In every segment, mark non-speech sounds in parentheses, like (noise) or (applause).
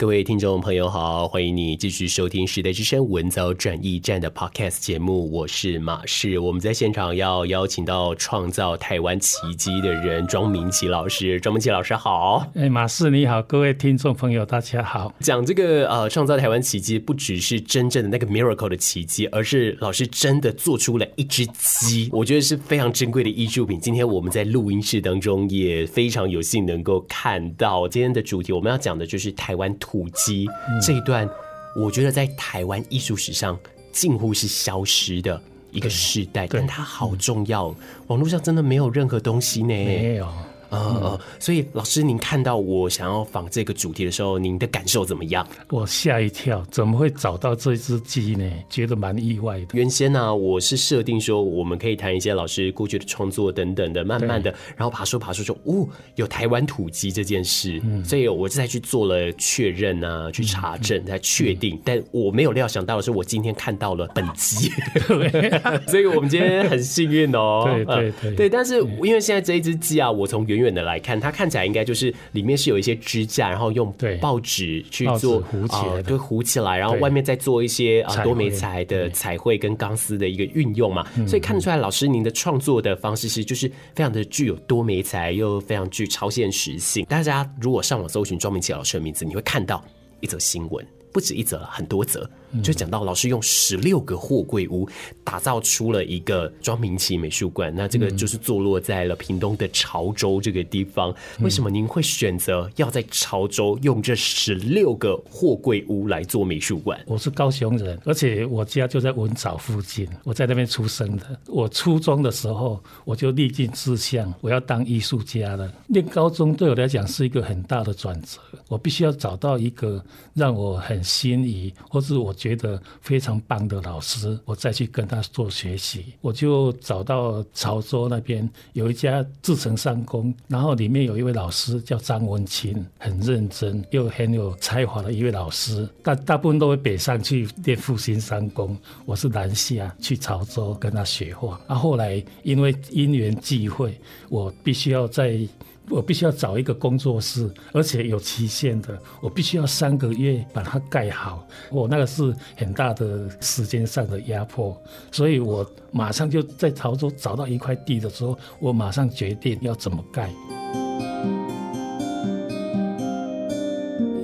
各位听众朋友好，欢迎你继续收听时代之声文藻转驿站的 Podcast 节目，我是马氏。我们在现场要邀请到创造台湾奇迹的人庄明奇老师，庄明奇老师好。哎，马氏你好，各位听众朋友大家好。讲这个呃，创造台湾奇迹，不只是真正的那个 miracle 的奇迹，而是老师真的做出了一只鸡，我觉得是非常珍贵的艺术品。今天我们在录音室当中也非常有幸能够看到今天的主题，我们要讲的就是台湾土。土鸡这一段，我觉得在台湾艺术史上近乎是消失的一个时代，但它好重要。网络上真的没有任何东西呢？没有。呃呃，所以老师，您看到我想要仿这个主题的时候，您的感受怎么样？我吓一跳，怎么会找到这只鸡呢？觉得蛮意外的。原先呢、啊，我是设定说我们可以谈一些老师过去的创作等等的，慢慢的，然后爬树爬树说，哦，有台湾土鸡这件事，嗯、所以我就再去做了确认啊，去查证，才确定、嗯。但我没有料想到的是，我今天看到了本鸡，(laughs) (laughs) 所以我们今天很幸运哦。对对对，对，对，但是因为现在这一只鸡啊，我从原远的来看，它看起来应该就是里面是有一些支架，然后用报纸去做糊起来，对，糊起来，然后外面再做一些啊多媒材的彩绘跟钢丝的一个运用嘛，所以看得出来，老师您的创作的方式是就是非常的具有多媒材，又非常具超现实性。大家如果上网搜寻庄明奇老师的名字，你会看到一则新闻，不止一则，很多则。就讲到老师用十六个货柜屋打造出了一个庄明奇美术馆，那这个就是坐落在了屏东的潮州这个地方。为什么您会选择要在潮州用这十六个货柜屋来做美术馆？我是高雄人，而且我家就在文藻附近，我在那边出生的。我初中的时候我就立定志向，我要当艺术家了。念高中对我来讲是一个很大的转折，我必须要找到一个让我很心仪，或是我。觉得非常棒的老师，我再去跟他做学习，我就找到潮州那边有一家制程商工，然后里面有一位老师叫张文清，很认真又很有才华的一位老师。大大部分都会北上去练复兴商工，我是南下去潮州跟他学画。啊，后来因为因缘际会，我必须要在。我必须要找一个工作室，而且有期限的。我必须要三个月把它盖好。我那个是很大的时间上的压迫，所以我马上就在潮州找到一块地的时候，我马上决定要怎么盖。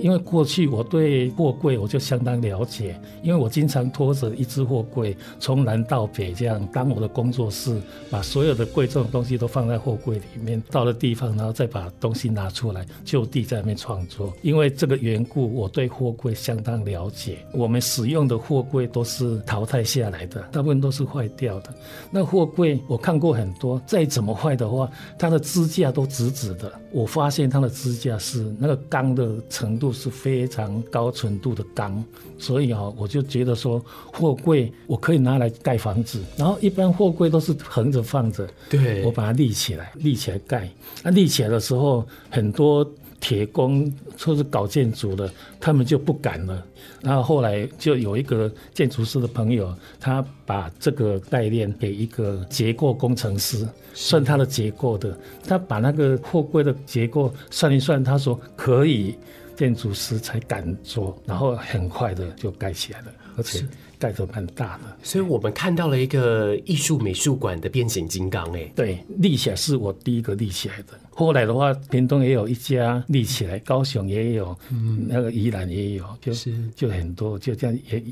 因为过去我对货柜我就相当了解，因为我经常拖着一只货柜从南到北这样当我的工作室，把所有的贵重的东西都放在货柜里面，到了地方然后再把东西拿出来就地在那边创作。因为这个缘故，我对货柜相当了解。我们使用的货柜都是淘汰下来的，大部分都是坏掉的。那货柜我看过很多，再怎么坏的话，它的支架都直直的。我发现它的支架是那个钢的程度。是非常高纯度的钢，所以啊，我就觉得说货柜我可以拿来盖房子，然后一般货柜都是横着放着，对，我把它立起来，立起来盖。那立起来的时候，很多铁工或是搞建筑的，他们就不敢了。然后后来就有一个建筑师的朋友，他把这个概念给一个结构工程师，算他的结构的，他把那个货柜的结构算一算，他说可以。建筑师才敢做，然后很快的就盖起来了，而且盖得蛮大的。所以我们看到了一个艺术美术馆的变形金刚，哎，对，立起来是我第一个立起来的。后来的话，屏东也有一家立起来，高雄也有，嗯，那个宜兰也有，就是就很多，就这样也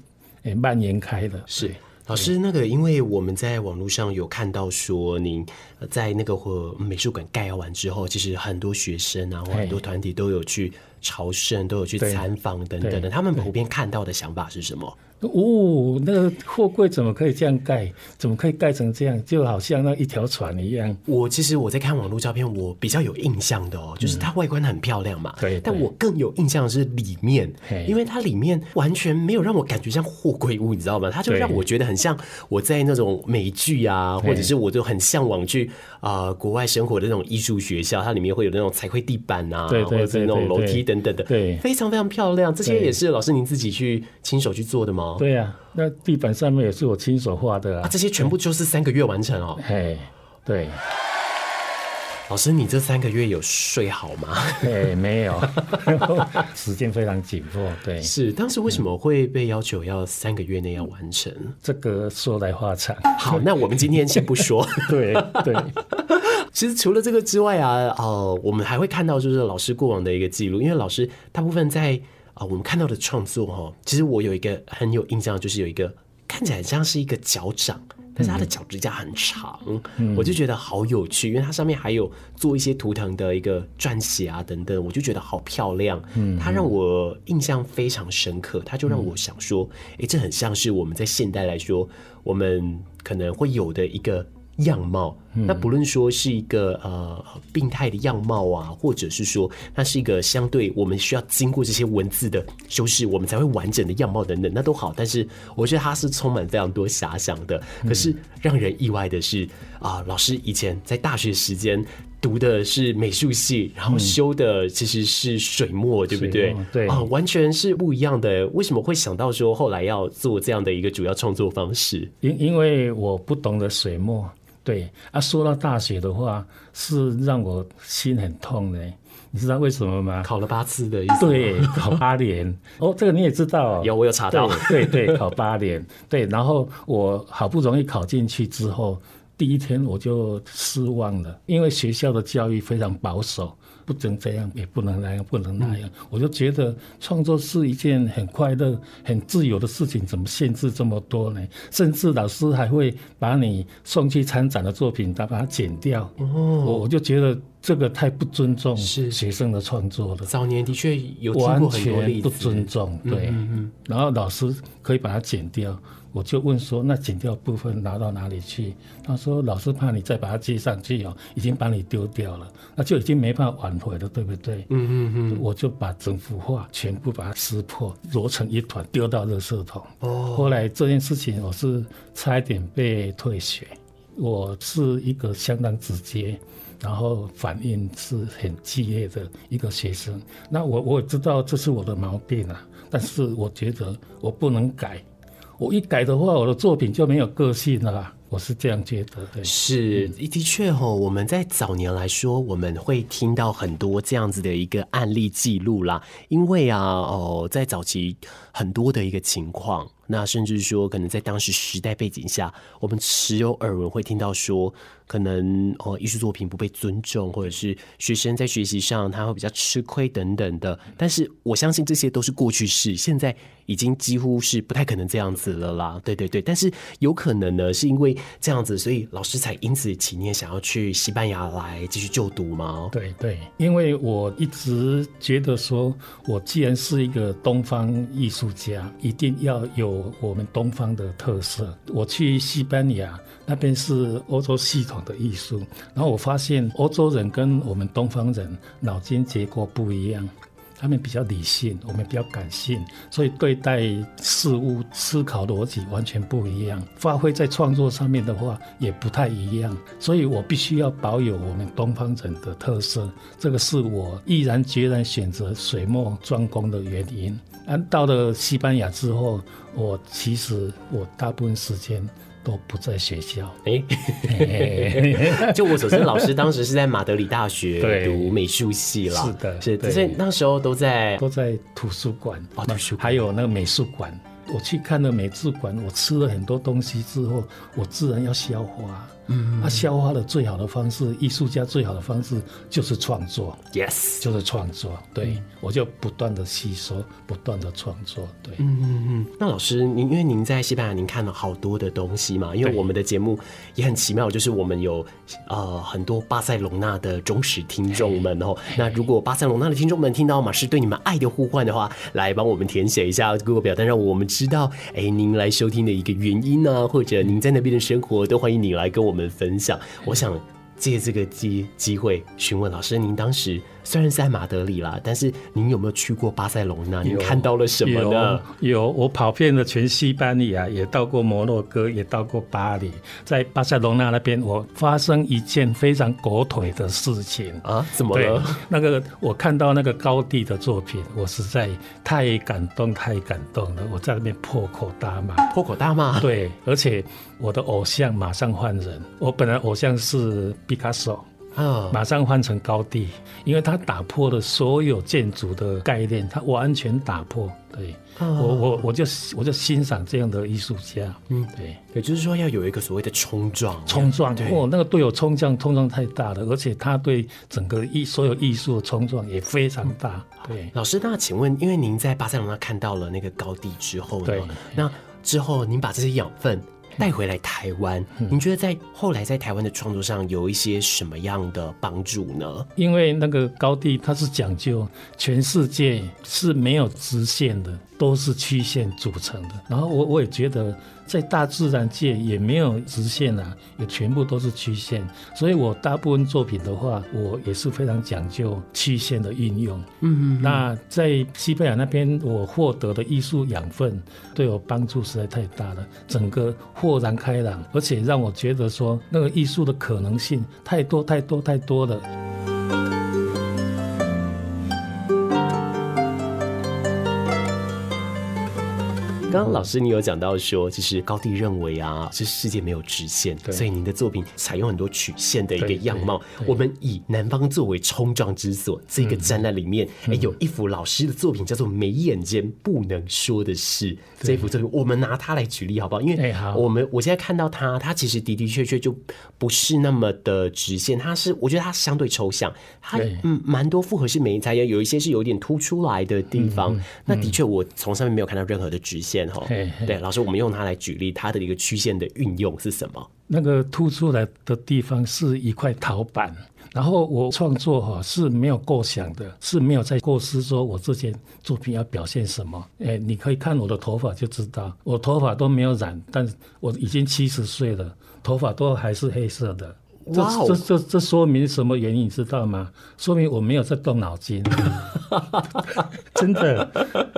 也蔓延开了。是。老师，那个，因为我们在网络上有看到说，您在那个或美术馆盖完之后，其实很多学生啊，或很多团体都有去朝圣，都有去参访等等的。他们普遍看到的想法是什么？哦，那个货柜怎么可以这样盖？怎么可以盖成这样？就好像那一条船一样。我其实我在看网络照片，我比较有印象的哦，就是它外观很漂亮嘛。对、嗯。但我更有印象的是里面，因为它里面完全没有让我感觉像货柜屋，你知道吗？它就让我觉得很像我在那种美剧啊，或者是我就很向往去啊、呃、国外生活的那种艺术学校，它里面会有那种彩绘地板啊，对对对对对，或者是那种楼梯等等的，对，非常非常漂亮。这些也是老师您自己去亲手去做的吗？对呀、啊，那地板上面也是我亲手画的啊，啊。这些全部就是三个月完成哦。嘿，对。老师，你这三个月有睡好吗？对，没有，(laughs) 时间非常紧迫。对，是当时为什么会被要求要三个月内要完成？这个说来话长。好，那我们今天先不说。(laughs) 对对。其实除了这个之外啊，呃，我们还会看到就是老师过往的一个记录，因为老师大部分在啊、呃，我们看到的创作哈，其实我有一个很有印象，就是有一个看起来像是一个脚掌。但是它的脚趾甲很长，嗯，我就觉得好有趣，因为它上面还有做一些图腾的一个撰写啊等等，我就觉得好漂亮，嗯，它让我印象非常深刻，它就让我想说，哎、欸，这很像是我们在现代来说，我们可能会有的一个。样貌，那不论说是一个呃病态的样貌啊，或者是说它是一个相对我们需要经过这些文字的修饰，我们才会完整的样貌等等，那都好。但是我觉得它是充满非常多遐想的。可是让人意外的是啊、呃，老师以前在大学时间读的是美术系，然后修的其实是水墨，对不对？对啊，完全是不一样的。为什么会想到说后来要做这样的一个主要创作方式？因因为我不懂得水墨。对啊，说到大学的话，是让我心很痛的。你知道为什么吗？考了八次的意思。对，考八年。哦，这个你也知道。有，我有查到。对对，对，考八年。对，然后我好不容易考进去之后，第一天我就失望了，因为学校的教育非常保守。不准这样，也不能那样，不能那样。我就觉得创作是一件很快乐、很自由的事情，怎么限制这么多呢？甚至老师还会把你送去参展的作品，他把它剪掉。哦，我我就觉得这个太不尊重学生的创作了。早年的确有完全不尊重，对。然后老师可以把它剪掉。我就问说，那剪掉部分拿到哪里去？他说，老师怕你再把它接上去哦，已经把你丢掉了，那就已经没办法挽回了，对不对？嗯嗯嗯。我就把整幅画全部把它撕破，揉成一团，丢到垃圾桶。哦。后来这件事情，我是差一点被退学。我是一个相当直接，然后反应是很激烈的一个学生。那我我也知道这是我的毛病啊，但是我觉得我不能改。我一改的话，我的作品就没有个性了啦。我是这样觉得，对，是的确哈。我们在早年来说，我们会听到很多这样子的一个案例记录啦。因为啊，哦，在早期很多的一个情况，那甚至说，可能在当时时代背景下，我们时有耳闻会听到说。可能哦，艺术作品不被尊重，或者是学生在学习上他会比较吃亏等等的。但是我相信这些都是过去式，现在已经几乎是不太可能这样子了啦。对对对，但是有可能呢，是因为这样子，所以老师才因此起念想要去西班牙来继续就读吗？对对，因为我一直觉得说，我既然是一个东方艺术家，一定要有我们东方的特色。我去西班牙。那边是欧洲系统的艺术，然后我发现欧洲人跟我们东方人脑筋结构不一样，他们比较理性，我们比较感性，所以对待事物思考逻辑完全不一样，发挥在创作上面的话也不太一样，所以我必须要保有我们东方人的特色，这个是我毅然决然选择水墨专攻的原因。而到了西班牙之后，我其实我大部分时间。都不在学校。哎、欸，(laughs) 就我所知，老师当时是在马德里大学读美术系了。是的，是，所以那时候都在都在图书馆哦，图书馆还有那个美术馆。我去看了美术馆，我吃了很多东西之后，我自然要消化。嗯，他消化的最好的方式，艺术家最好的方式就是创作，yes，就是创作。对，嗯、我就不断的吸收，不断的创作。对，嗯嗯嗯。那老师，您因为您在西班牙，您看了好多的东西嘛？因为我们的节目也很奇妙，就是我们有呃很多巴塞隆纳的忠实听众们哦。那如果巴塞隆纳的听众们听到马氏对你们爱的呼唤的话，来帮我们填写一下 Google 表单，让我们知道，哎、欸，您来收听的一个原因呢、啊，或者您在那边的生活，都欢迎你来跟我我们分享。我想借这个机机会询问老师，您当时。虽然是在马德里啦，但是您有没有去过巴塞隆纳？您看到了什么呢？有，有，我跑遍了全西班牙，也到过摩洛哥，也到过巴黎。在巴塞隆纳那边，我发生一件非常狗腿的事情啊！怎么了？那个我看到那个高地的作品，我实在太感动，太感动了。我在那边破口大骂，破口大骂。对，而且我的偶像马上换人。我本来偶像是毕卡索。啊！马上换成高地，因为它打破了所有建筑的概念，他完全打破。对，我我我就我就欣赏这样的艺术家。嗯，对，也就是说要有一个所谓的冲撞，冲撞。哦，那个对我冲撞冲撞太大了，而且他对整个艺所有艺术的冲撞也非常大。对，老师，那请问，因为您在巴塞罗那看到了那个高地之后呢？对，那之后您把这些养分。带回来台湾，你觉得在后来在台湾的创作上有一些什么样的帮助呢？因为那个高地它是讲究全世界是没有直线的，都是曲线组成的。然后我我也觉得。在大自然界也没有直线啊，也全部都是曲线。所以我大部分作品的话，我也是非常讲究曲线的运用。嗯嗯。那在西班牙那边，我获得的艺术养分对我帮助实在太大了，整个豁然开朗，而且让我觉得说那个艺术的可能性太多太多太多了。刚刚老师你有讲到说，其实高第认为啊，这世界没有直线，所以您的作品采用很多曲线的一个样貌。我们以南方作为冲撞之所，这个展览里面，哎，有一幅老师的作品叫做《眉眼间不能说的事》。这幅作品，我们拿它来举例好不好？因为我们我现在看到它，它其实的的确确就不是那么的直线，它是我觉得它相对抽象，它嗯蛮多复合式眉材，也有一些是有点凸出来的地方。那的确，我从上面没有看到任何的直线。对，老师，我们用它来举例，它的一个曲线的运用是什么？那个凸出来的地方是一块陶板，然后我创作哈是没有构想的，是没有在构思说我这件作品要表现什么。哎，你可以看我的头发就知道，我头发都没有染，但是我已经七十岁了，头发都还是黑色的。这这这这说明什么原因？你知道吗？说明我没有在动脑筋，(laughs) 真的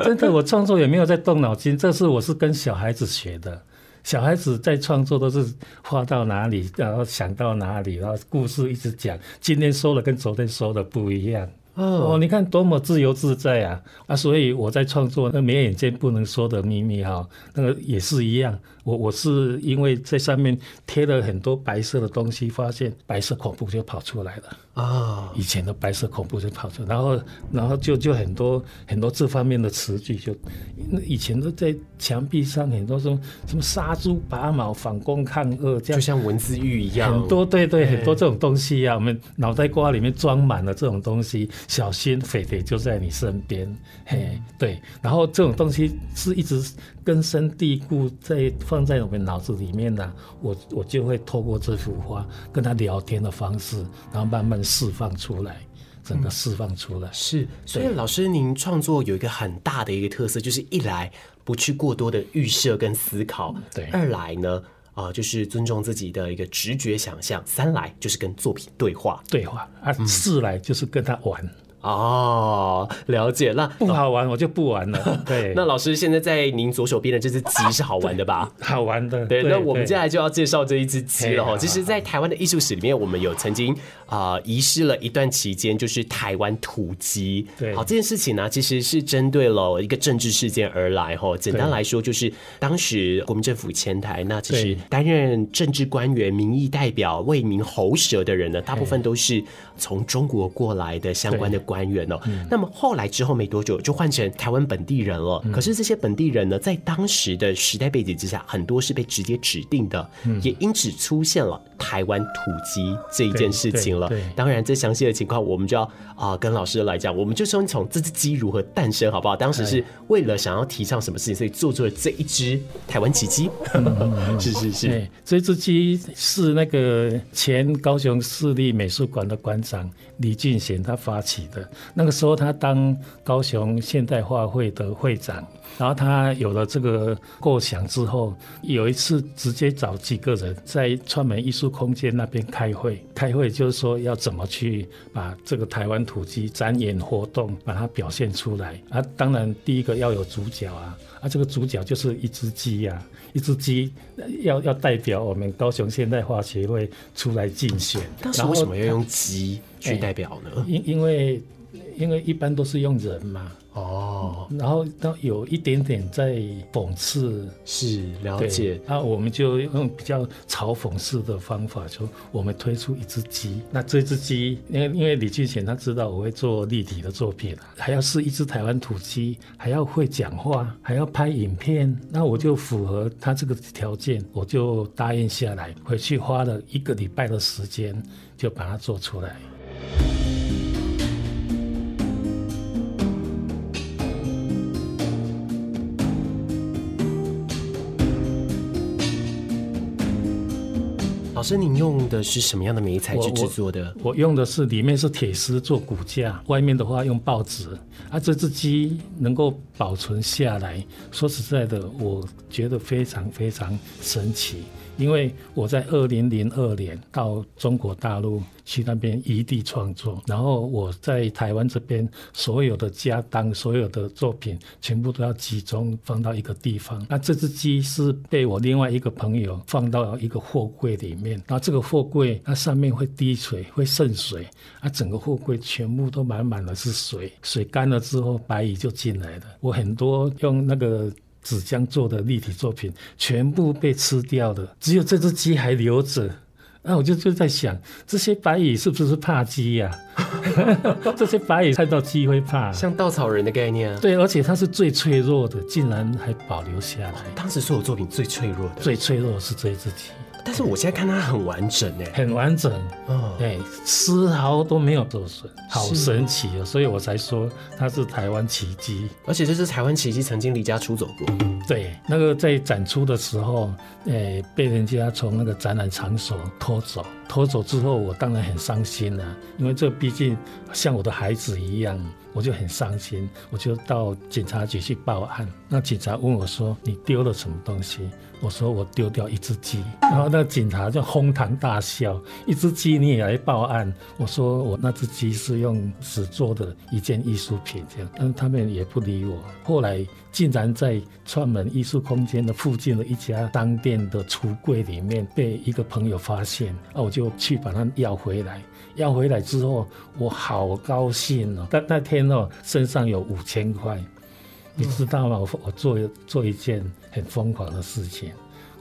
真的，我创作也没有在动脑筋。这是我是跟小孩子学的，小孩子在创作都是画到哪里，然后想到哪里，然后故事一直讲。今天说的跟昨天说的不一样。哦，你看多么自由自在啊！啊，所以我在创作那眉眼间不能说的秘密哈，那个也是一样。我我是因为在上面贴了很多白色的东西，发现白色恐怖就跑出来了。啊！以前的白色恐怖就跑出来，然后然后就就很多很多这方面的词句，就以前都在墙壁上很多什么什么杀猪拔毛、反攻抗恶，这样。就像文字狱一样，很多对对，很多这种东西啊，我们脑袋瓜里面装满了这种东西，小心匪谍就在你身边，嘿，对，然后这种东西是一直根深蒂固在。放在我们脑子里面呢，我我就会透过这幅画跟他聊天的方式，然后慢慢释放出来，整个释放出来。嗯、是，所以老师您创作有一个很大的一个特色，就是一来不去过多的预设跟思考，对；二来呢，啊、呃，就是尊重自己的一个直觉想象；三来就是跟作品对话，对话；啊，四来就是跟他玩。嗯哦，了解。那不好玩，我就不玩了。(laughs) 对，那老师现在在您左手边的这只鸡是好玩的吧？好玩的。对，那我们接下来就要介绍这一只鸡了哈。其实，在台湾的艺术史里面，我们有曾经啊遗失了一段期间，就是台湾土鸡。对，好，这件事情呢，其实是针对了一个政治事件而来哈。简单来说，就是当时国民政府迁台，那其实担任政治官员、民意代表、为民喉舌的人呢，大部分都是从中国过来的相关的。官员哦。嗯、那么后来之后没多久就换成台湾本地人了。嗯、可是这些本地人呢，在当时的时代背景之下，很多是被直接指定的，嗯、也因此出现了台湾土鸡这一件事情了。当然，这详细的情况我们就要啊、呃、跟老师来讲。我们就先从这只鸡如何诞生，好不好？当时是为了想要提倡什么事情，所以做出了这一只台湾奇鸡。(laughs) 是是是，这只鸡是那个前高雄市立美术馆的馆长李俊贤他发起的。那个时候他当高雄现代化会的会长，然后他有了这个构想之后，有一次直接找几个人在川美艺术空间那边开会，开会就是说要怎么去把这个台湾土鸡展演活动把它表现出来啊。当然第一个要有主角啊，啊这个主角就是一只鸡呀。一只鸡要要代表我们高雄现代化协会出来竞选，当时为什么要用鸡去代表呢？因、欸、因为因为一般都是用人嘛。哦，然后都有一点点在讽刺，是了解。那我们就用比较嘲讽式的方法，就我们推出一只鸡。那这只鸡，因为因为李俊贤他知道我会做立体的作品，还要是一只台湾土鸡，还要会讲话，还要拍影片，那我就符合他这个条件，我就答应下来。回去花了一个礼拜的时间，就把它做出来。老师，您用的是什么样的媒材去制作的？我用的是里面是铁丝做骨架，外面的话用报纸。啊，这只鸡能够保存下来，说实在的，我觉得非常非常神奇。因为我在二零零二年到中国大陆去那边异地创作，然后我在台湾这边所有的家当、所有的作品全部都要集中放到一个地方。那这只鸡是被我另外一个朋友放到一个货柜里面，然后这个货柜它上面会滴水、会渗水，啊，整个货柜全部都满满的是水，水干了之后白蚁就进来了。我很多用那个。纸浆做的立体作品全部被吃掉了，只有这只鸡还留着。那我就就在想，这些白蚁是不是怕鸡呀？(laughs) 这些白蚁看到鸡会怕，像稻草人的概念啊。对，而且它是最脆弱的，竟然还保留下来。当时所有作品最脆弱的，最脆弱的是这只鸡。但是我现在看它很完整哎，很完整，嗯，对，丝毫都没有受损，好神奇哦！所以我才说它是台湾奇迹，而且这是台湾奇迹，曾经离家出走过。对，那个在展出的时候，诶，被人家从那个展览场所拖走，拖走之后，我当然很伤心了，因为这毕竟像我的孩子一样。我就很伤心，我就到警察局去报案。那警察问我说：“你丢了什么东西？”我说：“我丢掉一只鸡。”然后那警察就哄堂大笑：“一只鸡你也来报案？”我说：“我那只鸡是用纸做的一件艺术品，这样。”但是他们也不理我。后来竟然在串门艺术空间的附近的一家商店的橱柜里面被一个朋友发现，那我就去把它要回来。要回来之后，我好高兴哦！但那天哦，身上有五千块，你知道吗？我我做做一件很疯狂的事情，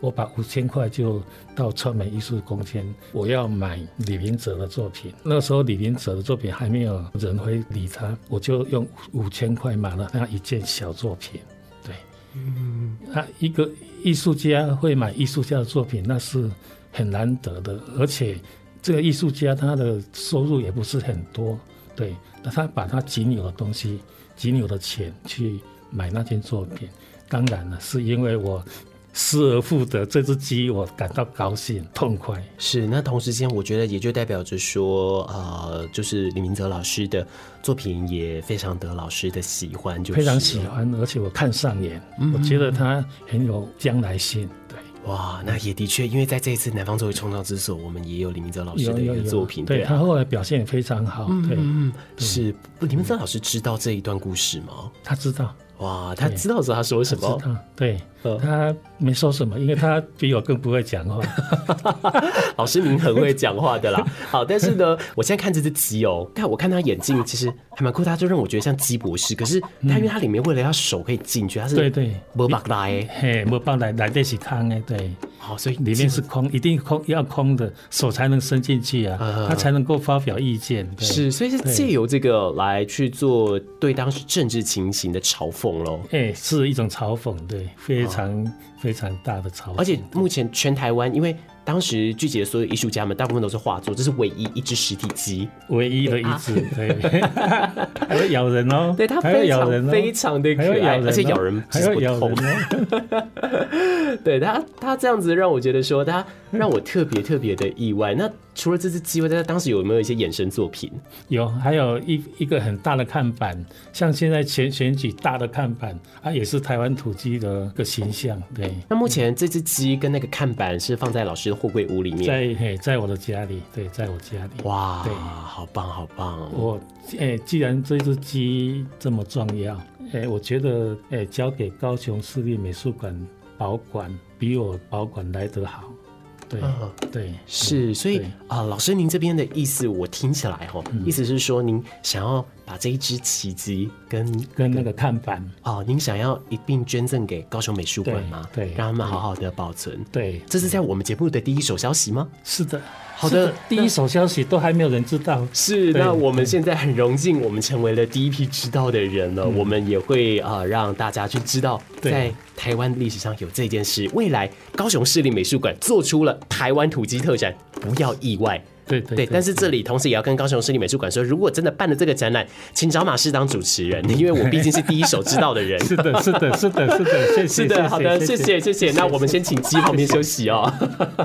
我把五千块就到川美艺术空间，我要买李明哲的作品。那时候李明哲的作品还没有人会理他，我就用五千块买了那一件小作品。对，嗯，他一个艺术家会买艺术家的作品，那是很难得的，而且。这个艺术家他的收入也不是很多，对，那他把他仅有的东西、仅有的钱去买那件作品，当然了，是因为我失而复得这只鸡，我感到高兴痛快。是，那同时间我觉得也就代表着说，呃，就是李明哲老师的作品也非常得老师的喜欢，就非常喜欢，而且我看上眼，嗯、我觉得他很有将来性，对。哇，那也的确，因为在这一次南方作为创造之所，我们也有李明哲老师的一个作品，对，他后来表现也非常好，对，嗯，是。李明哲老师知道这一段故事吗？他知道。哇，他知道是他说什么？对，他没说什么，因为他比我更不会讲话。(laughs) 老师，您很会讲话的啦。(laughs) 好，但是呢，我现在看这只鸡哦，看我看他眼镜 (laughs) 其实还蛮酷，他就让我觉得像鸡博士。可是他因为他里面为了要手可以进去，他是对对，没办法来，嘿，没办法来来得是汤哎，对。好，所以里面是空，一定空要空的，手才能伸进去啊，他、嗯、才能够发表意见。是，所以是借由这个来去做对当时政治情形的嘲讽喽。哎、欸，是一种嘲讽，对，非常、常、非常大的潮。而且目前全台湾，因为当时聚集的所有艺术家们，大部分都是画作，这是唯一一只实体鸡，唯一的一只，对，(laughs) 还会咬人哦，对，它非常非常的可爱，而且咬人还会咬人哦，(laughs) 对它，它这样子让我觉得说，它让我特别特别的意外。那除了这只鸡，在当时有没有一些衍生作品？有，还有一一个很大的看板，像现在前选举大的看板，它也是台湾土鸡的一个形象。对，那目前这只鸡跟那个看板是放在老师的货柜屋里面，在嘿，在我的家里，对，在我家里。哇，对，好棒，好棒。我哎，既然这只鸡这么重要，哎，我觉得哎，交给高雄市立美术馆保管，比我保管来得好。对、嗯、对，是，所以啊、呃，老师您这边的意思我听起来哈，嗯、意思是说您想要把这一支奇迹跟跟那个看板哦，您想要一并捐赠给高雄美术馆吗？对，让他们好好的保存。对，这是在我们节目的第一手消息吗？是的。好的，第一手消息都还没有人知道。是，那我们现在很荣幸，我们成为了第一批知道的人了。嗯、我们也会啊、呃，让大家去知道，在台湾历史上有这件事。未来高雄市立美术馆做出了台湾土鸡特展，不要意外。对对，但是这里同时也要跟高雄市立美术馆说，如果真的办了这个展览，请找马氏当主持人，因为我毕竟是第一手知道的人。(laughs) 是的，是的，是的，是的，谢谢。(laughs) 是的，好的，谢谢，谢谢。那我们先请鸡旁边休息哦。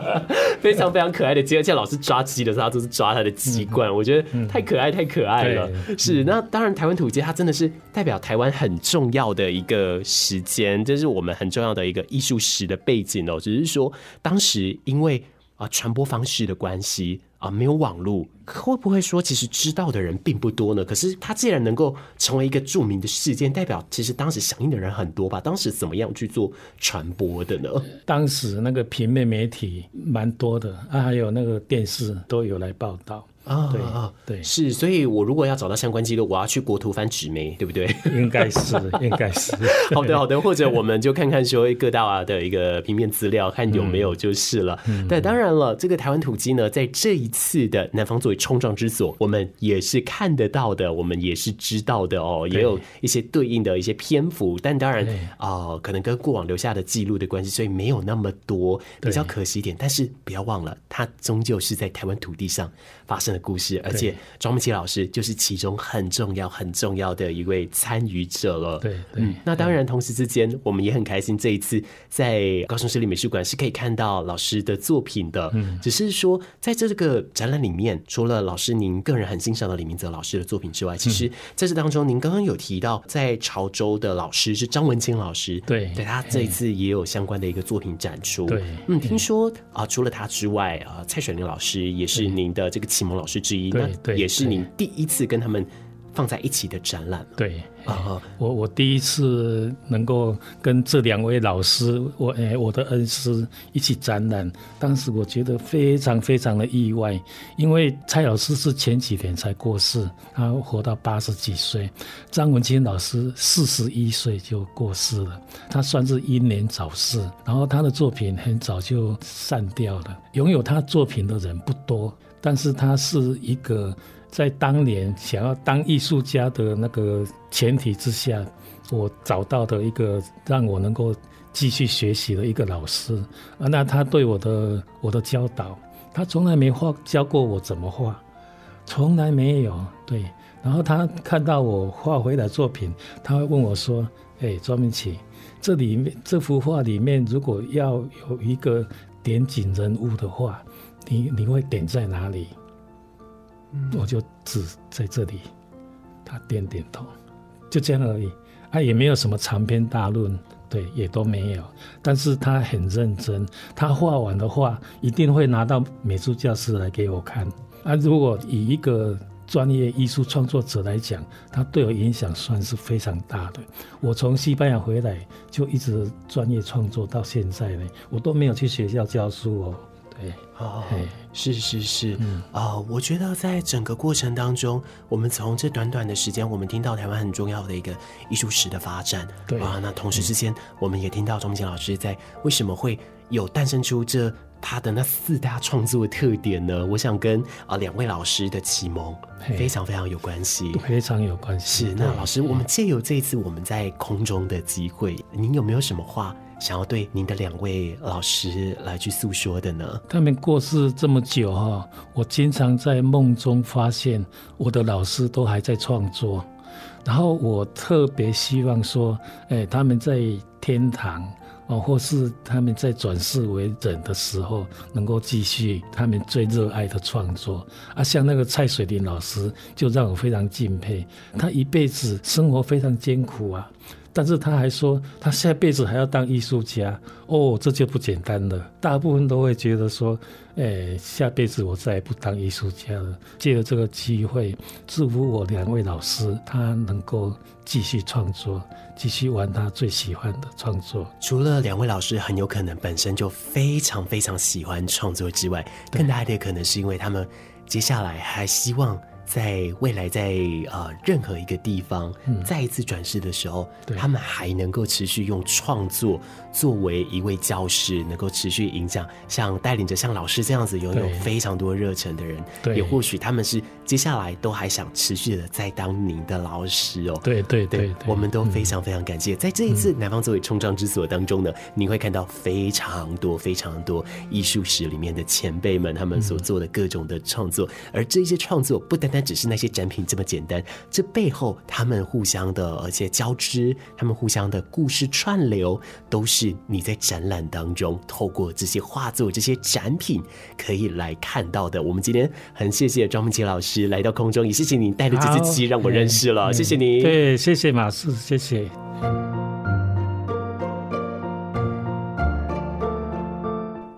(laughs) 非常非常可爱的鸡，而且老师抓鸡的时候，他都是抓他的鸡冠，我觉得太可爱，太可爱了。是，那当然，台湾土鸡它真的是代表台湾很重要的一个时间，这是我们很重要的一个艺术史的背景哦。只是说，当时因为啊传播方式的关系。啊，没有网络，会不会说其实知道的人并不多呢？可是他既然能够成为一个著名的事件，代表其实当时响应的人很多吧？当时怎么样去做传播的呢？当时那个平面媒体蛮多的，啊，还有那个电视都有来报道。啊，对啊，对，是，所以我如果要找到相关记录，我要去国图翻纸媒，对不对？应该是，(laughs) 应该是。好的，好的，或者我们就看看说各大的一个平面资料，看有没有就是了。嗯、对，当然了，这个台湾土鸡呢，在这一次的南方作为冲撞之所，我们也是看得到的，我们也是知道的哦，也有一些对应的一些篇幅，但当然啊、呃，可能跟过往留下的记录的关系，所以没有那么多，比较可惜一点。但是不要忘了，它终究是在台湾土地上发生的故事，而且庄木琪老师就是其中很重要、很重要的一位参与者了。对，对，嗯，那当然，同时之间我们也很开心，这一次在高雄市立美术馆是可以看到老师的作品的。嗯，只是说在这个展览里面，除了老师您个人很欣赏的李明泽老师的作品之外，其实在这当中，您刚刚有提到在潮州的老师是张文清老师，对，对他这一次也有相关的一个作品展出。对，嗯，听说啊，除了他之外啊，蔡水玲老师也是您的这个启蒙老师之一。对，对，也是你第一次跟他们放在一起的展览。对，啊，我我第一次能够跟这两位老师，我哎，我的恩师一起展览，当时我觉得非常非常的意外，因为蔡老师是前几年才过世，他活到八十几岁，张文清老师四十一岁就过世了，他算是英年早逝，然后他的作品很早就散掉了，拥有他作品的人不多。但是他是一个在当年想要当艺术家的那个前提之下，我找到的一个让我能够继续学习的一个老师啊。那他对我的我的教导，他从来没画教过我怎么画，从来没有。对，然后他看到我画回来作品，他会问我说：“哎，庄明启，这里面这幅画里面如果要有一个点景人物的话。”你你会点在哪里？嗯、我就指在这里，他点点头，就这样而已。他也没有什么长篇大论，对，也都没有。但是他很认真，他画完的画一定会拿到美术教室来给我看。啊，如果以一个专业艺术创作者来讲，他对我影响算是非常大的。我从西班牙回来就一直专业创作到现在呢，我都没有去学校教书哦。对。哦，是是是，嗯啊、呃，我觉得在整个过程当中，我们从这短短的时间，我们听到台湾很重要的一个艺术史的发展，对啊，那同时之间，我们也听到钟明启老师在为什么会有诞生出这他的那四大创作特点呢？我想跟啊两位老师的启蒙非常非常有关系，非常有关系。是，那老师，我们借由这一次我们在空中的机会，您有没有什么话想要对您的两位老师来去诉说的呢？他们过世这么久哈，我经常在梦中发现我的老师都还在创作，然后我特别希望说，哎，他们在天堂。哦，或是他们在转世为人的时候，能够继续他们最热爱的创作啊，像那个蔡水林老师，就让我非常敬佩。他一辈子生活非常艰苦啊。但是他还说，他下辈子还要当艺术家哦，这就不简单了。大部分都会觉得说，哎，下辈子我再也不当艺术家了。借着这个机会，祝福我两位老师，他能够继续创作，继续玩他最喜欢的创作。除了两位老师很有可能本身就非常非常喜欢创作之外，更大的可能是因为他们接下来还希望。在未来在，呃任何一个地方再一次转世的时候，嗯、他们还能够持续用创作作为一位教师，能够持续影响，像带领着像老师这样子拥有非常多热忱的人，也或许他们是接下来都还想持续的在当您的老师哦。对对对，对，我们都非常非常感谢。嗯、在这一次南方作为冲撞之所当中呢，你会看到非常多非常多艺术史里面的前辈们他们所做的各种的创作，嗯、而这些创作不单单。只是那些展品这么简单，这背后他们互相的而且交织，他们互相的故事串流，都是你在展览当中透过这些画作、这些展品可以来看到的。我们今天很谢谢庄孟伽老师来到空中，也谢谢你带着这只鸡让我认识了，谢谢你。对，谢谢马氏，谢谢。